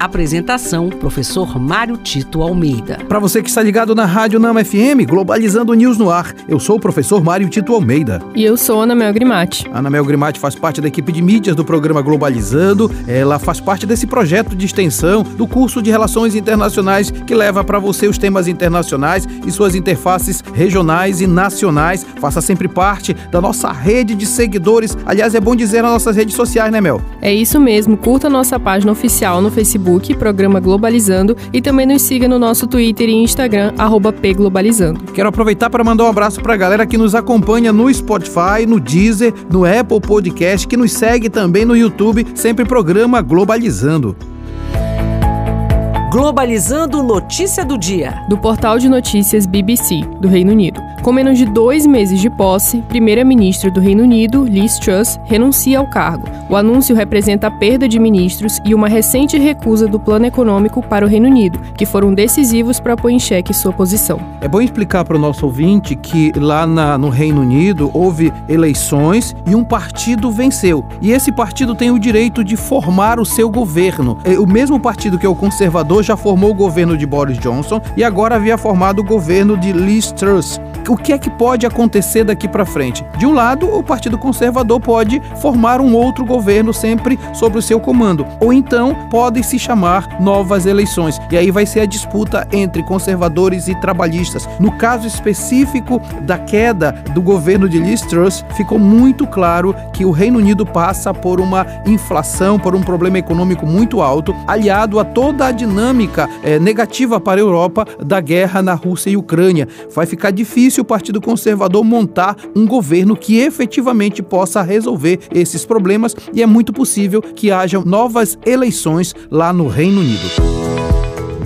Apresentação: Professor Mário Tito Almeida. Para você que está ligado na Rádio Nama FM, Globalizando News no ar, eu sou o professor Mário Tito Almeida. E eu sou Ana Mel Grimati. Ana Mel Grimati faz parte da equipe de mídias do programa Globalizando. Ela faz parte desse projeto de extensão do curso de Relações Internacionais que leva para você os temas internacionais e suas interfaces regionais e nacionais. Faça sempre parte da nossa rede de seguidores. Aliás, é bom dizer nas nossas redes sociais, né, Mel? É isso mesmo. Curta nossa página oficial no Facebook Facebook, programa Globalizando, e também nos siga no nosso Twitter e Instagram, pglobalizando. Quero aproveitar para mandar um abraço para a galera que nos acompanha no Spotify, no Deezer, no Apple Podcast, que nos segue também no YouTube, sempre programa Globalizando. Globalizando Notícia do Dia. Do portal de notícias BBC, do Reino Unido. Com menos de dois meses de posse, primeira-ministra do Reino Unido, Liz Truss, renuncia ao cargo. O anúncio representa a perda de ministros e uma recente recusa do plano econômico para o Reino Unido, que foram decisivos para pôr em xeque sua posição. É bom explicar para o nosso ouvinte que lá na, no Reino Unido houve eleições e um partido venceu. E esse partido tem o direito de formar o seu governo. É, o mesmo partido que é o conservador já formou o governo de Boris Johnson e agora havia formado o governo de Liz Truss o que é que pode acontecer daqui para frente? De um lado, o Partido Conservador pode formar um outro governo sempre sob o seu comando, ou então podem se chamar novas eleições. E aí vai ser a disputa entre conservadores e trabalhistas. No caso específico da queda do governo de Liz Truss, ficou muito claro que o Reino Unido passa por uma inflação, por um problema econômico muito alto, aliado a toda a dinâmica é, negativa para a Europa da guerra na Rússia e Ucrânia. Vai ficar difícil o Partido Conservador montar um governo que efetivamente possa resolver esses problemas e é muito possível que hajam novas eleições lá no Reino Unido.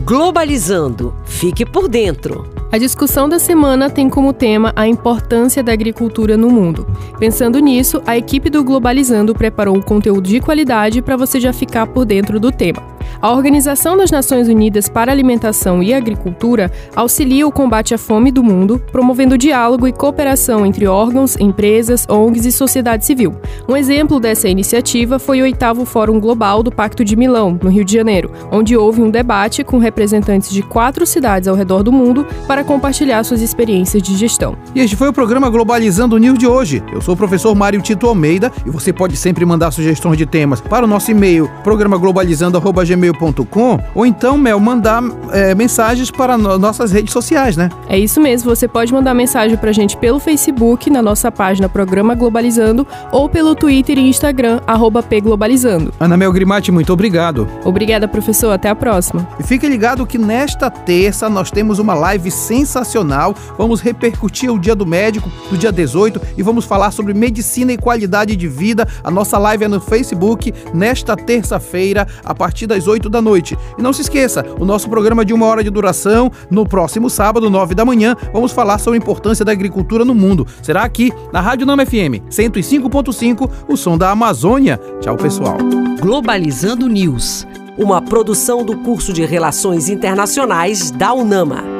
Globalizando. Fique por dentro. A discussão da semana tem como tema a importância da agricultura no mundo. Pensando nisso, a equipe do Globalizando preparou um conteúdo de qualidade para você já ficar por dentro do tema. A Organização das Nações Unidas para Alimentação e Agricultura auxilia o combate à fome do mundo, promovendo diálogo e cooperação entre órgãos, empresas, ONGs e sociedade civil. Um exemplo dessa iniciativa foi o oitavo Fórum Global do Pacto de Milão, no Rio de Janeiro, onde houve um debate com representantes de quatro cidades ao redor do mundo para compartilhar suas experiências de gestão. E este foi o programa Globalizando o News de hoje. Eu sou o professor Mário Tito Almeida e você pode sempre mandar sugestões de temas para o nosso e-mail programaglobalizando.gmail.com gmail.com ou então, Mel, mandar é, mensagens para no nossas redes sociais, né? É isso mesmo, você pode mandar mensagem pra gente pelo Facebook, na nossa página Programa Globalizando, ou pelo Twitter e Instagram, arroba pglobalizando. Ana Mel Grimati, muito obrigado. Obrigada, professor, até a próxima. E fique ligado que nesta terça nós temos uma live sensacional, vamos repercutir o Dia do Médico, do dia 18, e vamos falar sobre medicina e qualidade de vida. A nossa live é no Facebook, nesta terça-feira, a partir das às 8 da noite. E não se esqueça, o nosso programa de uma hora de duração, no próximo sábado, 9 da manhã, vamos falar sobre a importância da agricultura no mundo. Será aqui na Rádio Nama FM 105.5, o som da Amazônia. Tchau, pessoal. Globalizando News, uma produção do curso de Relações Internacionais da UNAMA.